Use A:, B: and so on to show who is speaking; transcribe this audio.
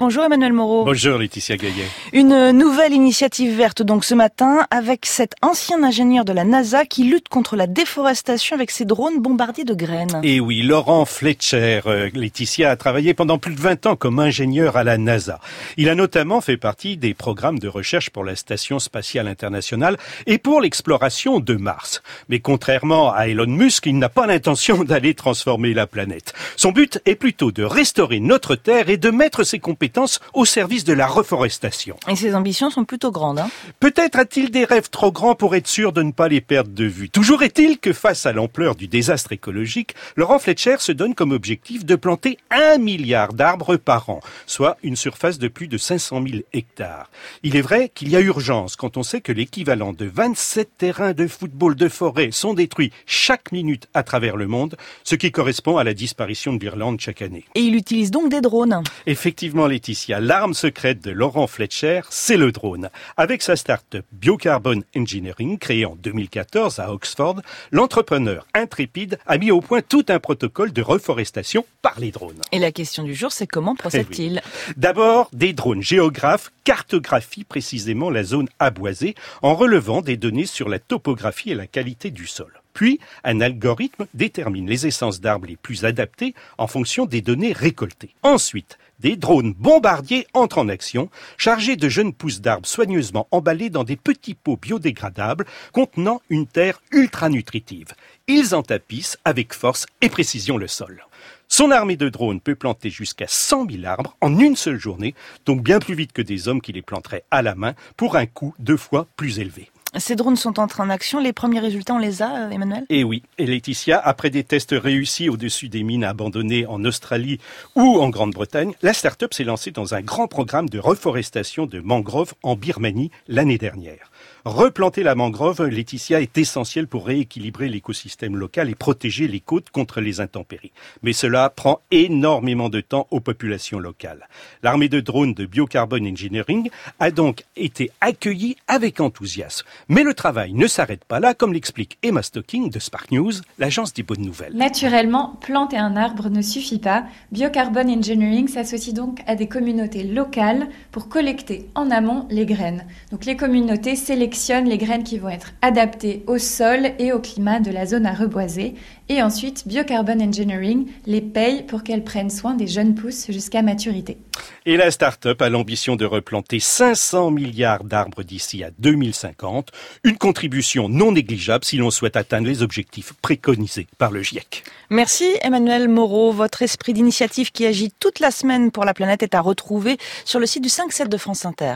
A: Bonjour Emmanuel Moreau.
B: Bonjour Laetitia Gaillet.
A: Une nouvelle initiative verte donc ce matin avec cet ancien ingénieur de la NASA qui lutte contre la déforestation avec ses drones bombardiers de graines.
B: Et oui, Laurent Fletcher, euh, Laetitia a travaillé pendant plus de 20 ans comme ingénieur à la NASA. Il a notamment fait partie des programmes de recherche pour la Station spatiale internationale et pour l'exploration de Mars. Mais contrairement à Elon Musk, il n'a pas l'intention d'aller transformer la planète. Son but est plutôt de restaurer notre Terre et de mettre ses compétences au service de la reforestation.
A: Et ses ambitions sont plutôt grandes. Hein
B: Peut-être a-t-il des rêves trop grands pour être sûr de ne pas les perdre de vue. Toujours est-il que face à l'ampleur du désastre écologique, Laurent Fletcher se donne comme objectif de planter un milliard d'arbres par an, soit une surface de plus de 500 000 hectares. Il est vrai qu'il y a urgence quand on sait que l'équivalent de 27 terrains de football de forêt sont détruits chaque minute à travers le monde, ce qui correspond à la disparition de l'Irlande chaque année.
A: Et il utilise donc des drones.
B: Effectivement, Laetitia, l'arme secrète de Laurent Fletcher, c'est le drone. Avec sa start-up Biocarbon Engineering, créée en 2014 à Oxford, l'entrepreneur intrépide a mis au point tout un protocole de reforestation par les drones.
A: Et la question du jour, c'est comment procède-t-il
B: eh D'abord, des drones géographes cartographient précisément la zone aboisée en relevant des données sur la topographie et la qualité du sol. Puis, un algorithme détermine les essences d'arbres les plus adaptées en fonction des données récoltées. Ensuite, des drones bombardiers entrent en action, chargés de jeunes pousses d'arbres soigneusement emballés dans des petits pots biodégradables contenant une terre ultra nutritive. Ils en tapissent avec force et précision le sol. Son armée de drones peut planter jusqu'à 100 000 arbres en une seule journée, donc bien plus vite que des hommes qui les planteraient à la main pour un coût deux fois plus élevé.
A: Ces drones sont entrés en action. Les premiers résultats, on les a, euh, Emmanuel?
B: Eh oui. Et Laetitia, après des tests réussis au-dessus des mines abandonnées en Australie ou en Grande-Bretagne, la start-up s'est lancée dans un grand programme de reforestation de mangroves en Birmanie l'année dernière. Replanter la mangrove, Laetitia, est essentiel pour rééquilibrer l'écosystème local et protéger les côtes contre les intempéries. Mais cela prend énormément de temps aux populations locales. L'armée de drones de Biocarbon Engineering a donc été accueillie avec enthousiasme. Mais le travail ne s'arrête pas là, comme l'explique Emma Stocking de Spark News, l'agence des bonnes nouvelles.
C: Naturellement, planter un arbre ne suffit pas. Biocarbon Engineering s'associe donc à des communautés locales pour collecter en amont les graines. Donc les communautés sélectionnent les graines qui vont être adaptées au sol et au climat de la zone à reboiser. Et ensuite, Biocarbon Engineering les paye pour qu'elles prennent soin des jeunes pousses jusqu'à maturité.
B: Et la start-up a l'ambition de replanter 500 milliards d'arbres d'ici à 2050, une contribution non négligeable si l'on souhaite atteindre les objectifs préconisés par le GIEC.
A: Merci Emmanuel Moreau. Votre esprit d'initiative qui agit toute la semaine pour la planète est à retrouver sur le site du 5-7 de France Inter.